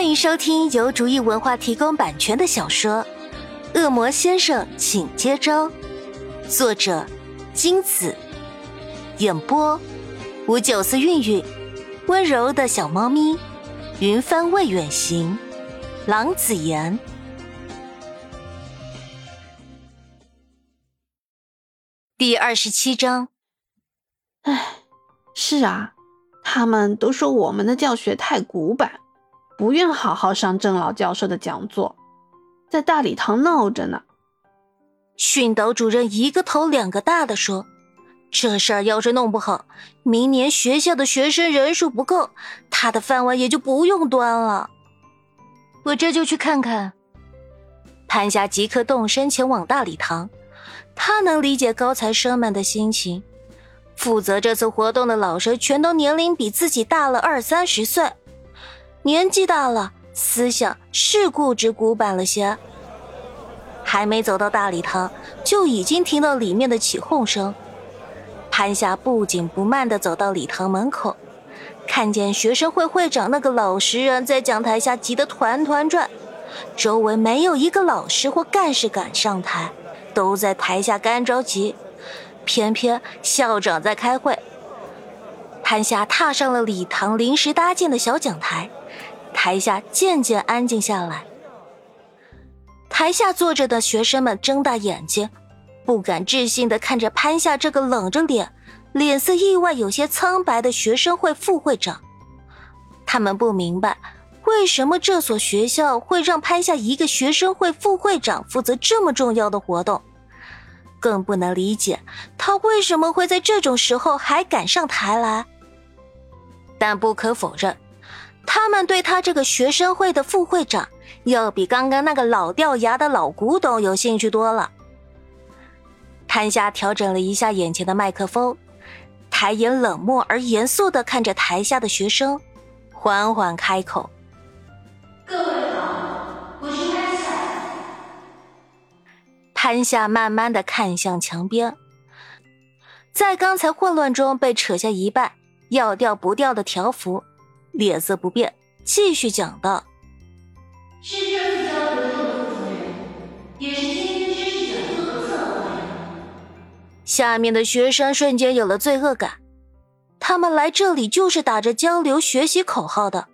欢迎收听由竹意文化提供版权的小说《恶魔先生，请接招》，作者金子，演播五九四韵韵，温柔的小猫咪，云帆未远行，郎子言。第二十七章。唉，是啊，他们都说我们的教学太古板。不愿好好上郑老教授的讲座，在大礼堂闹着呢。训导主任一个头两个大的说：“这事儿要是弄不好，明年学校的学生人数不够，他的饭碗也就不用端了。”我这就去看看。潘夏即刻动身前往大礼堂，他能理解高材生们的心情。负责这次活动的老师全都年龄比自己大了二三十岁。年纪大了，思想是固执古板了些。还没走到大礼堂，就已经听到里面的起哄声。潘夏不紧不慢地走到礼堂门口，看见学生会会长那个老实人在讲台下急得团团转，周围没有一个老师或干事敢上台，都在台下干着急。偏偏校长在开会。潘夏踏上了礼堂临时搭建的小讲台。台下渐渐安静下来。台下坐着的学生们睁大眼睛，不敢置信的看着潘夏这个冷着脸、脸色意外有些苍白的学生会副会长。他们不明白为什么这所学校会让潘夏一个学生会副会长负责这么重要的活动，更不能理解他为什么会在这种时候还敢上台来。但不可否认。他们对他这个学生会的副会长，要比刚刚那个老掉牙的老古董有兴趣多了。潘夏调整了一下眼前的麦克风，抬眼冷漠而严肃的看着台下的学生，缓缓开口：“各位好，我是潘夏。”潘夏慢慢的看向墙边，在刚才混乱中被扯下一半，要掉不掉的条幅。脸色不变，继续讲道：“是这次交流的负责人，也是今天知识讲座的策划人。”下面的学生瞬间有了罪恶感，他们来这里就是打着交流学习口号的。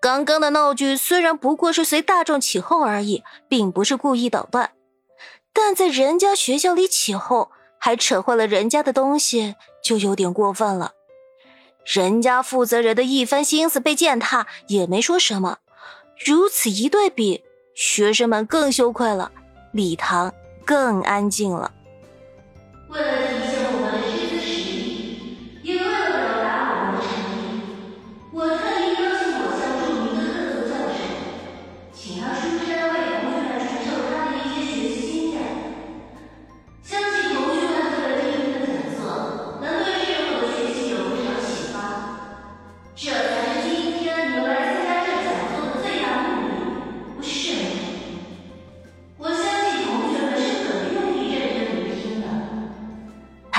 刚刚的闹剧虽然不过是随大众起哄而已，并不是故意捣乱，但在人家学校里起哄，还扯坏了人家的东西，就有点过分了。人家负责人的一番心思被践踏，也没说什么。如此一对比，学生们更羞愧了，礼堂更安静了。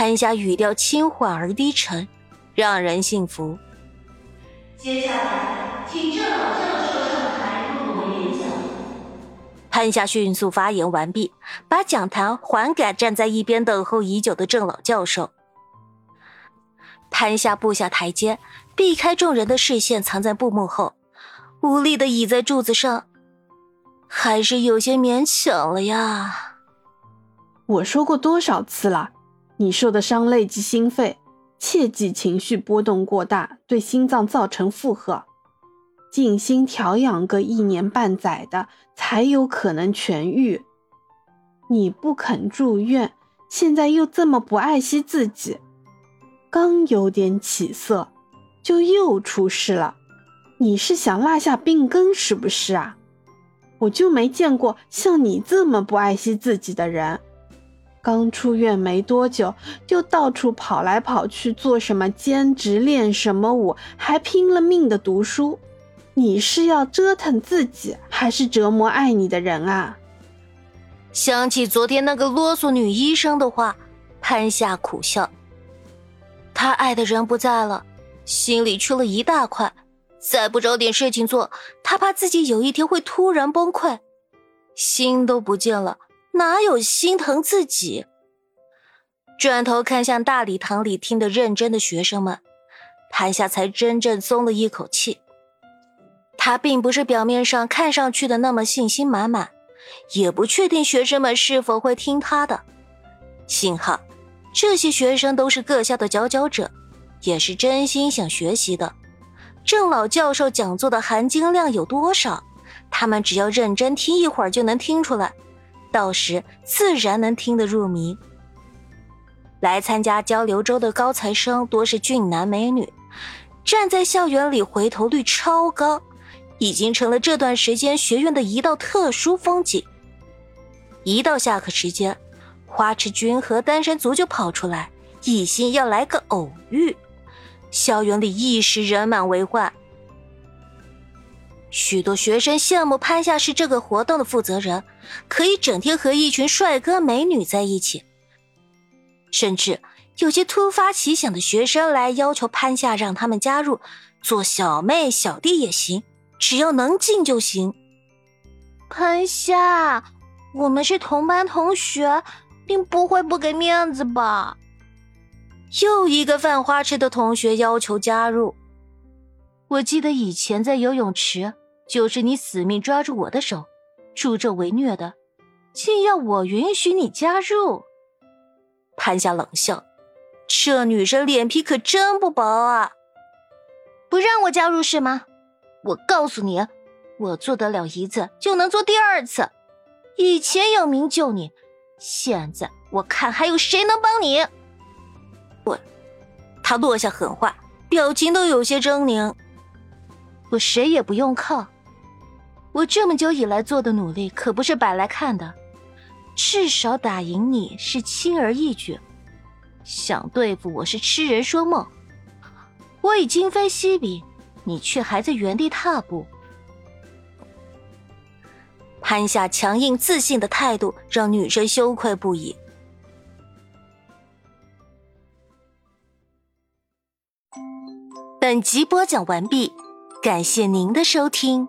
潘夏语调轻缓而低沉，让人信服。接下来，请郑老教授上台为我们演讲。潘夏迅速发言完毕，把讲坛还给站在一边等候已久的郑老教授。潘夏步下台阶，避开众人的视线，藏在布幕后，无力的倚在柱子上，还是有些勉强了呀。我说过多少次了，你受的伤累及心肺，切忌情绪波动过大，对心脏造成负荷。静心调养个一年半载的，才有可能痊愈。你不肯住院，现在又这么不爱惜自己。刚有点起色，就又出事了。你是想落下病根是不是啊？我就没见过像你这么不爱惜自己的人。刚出院没多久，就到处跑来跑去，做什么兼职，练什么舞，还拼了命的读书。你是要折腾自己，还是折磨爱你的人啊？想起昨天那个啰嗦女医生的话，潘夏苦笑。他爱的人不在了，心里缺了一大块，再不找点事情做，他怕自己有一天会突然崩溃，心都不见了，哪有心疼自己？转头看向大礼堂里听得认真的学生们，潘夏才真正松了一口气。他并不是表面上看上去的那么信心满满，也不确定学生们是否会听他的。幸好，这些学生都是各校的佼佼者，也是真心想学习的。郑老教授讲座的含金量有多少？他们只要认真听一会儿就能听出来，到时自然能听得入迷。来参加交流周的高材生多是俊男美女，站在校园里回头率超高。已经成了这段时间学院的一道特殊风景。一到下课时间，花痴君和单身族就跑出来，一心要来个偶遇。校园里一时人满为患。许多学生羡慕潘夏是这个活动的负责人，可以整天和一群帅哥美女在一起。甚至有些突发奇想的学生来要求潘夏让他们加入，做小妹小弟也行。只要能进就行。潘夏，我们是同班同学，你不会不给面子吧？又一个犯花痴的同学要求加入。我记得以前在游泳池，就是你死命抓住我的手，助纣为虐的，竟要我允许你加入。潘夏冷笑：“这女生脸皮可真不薄啊！不让我加入是吗？”我告诉你，我做得了一次就能做第二次。以前有名救你，现在我看还有谁能帮你？我，他落下狠话，表情都有些狰狞。我谁也不用靠，我这么久以来做的努力可不是摆来看的，至少打赢你是轻而易举，想对付我是痴人说梦。我已今非昔比。你却还在原地踏步。潘夏强硬自信的态度让女生羞愧不已。本集播讲完毕，感谢您的收听。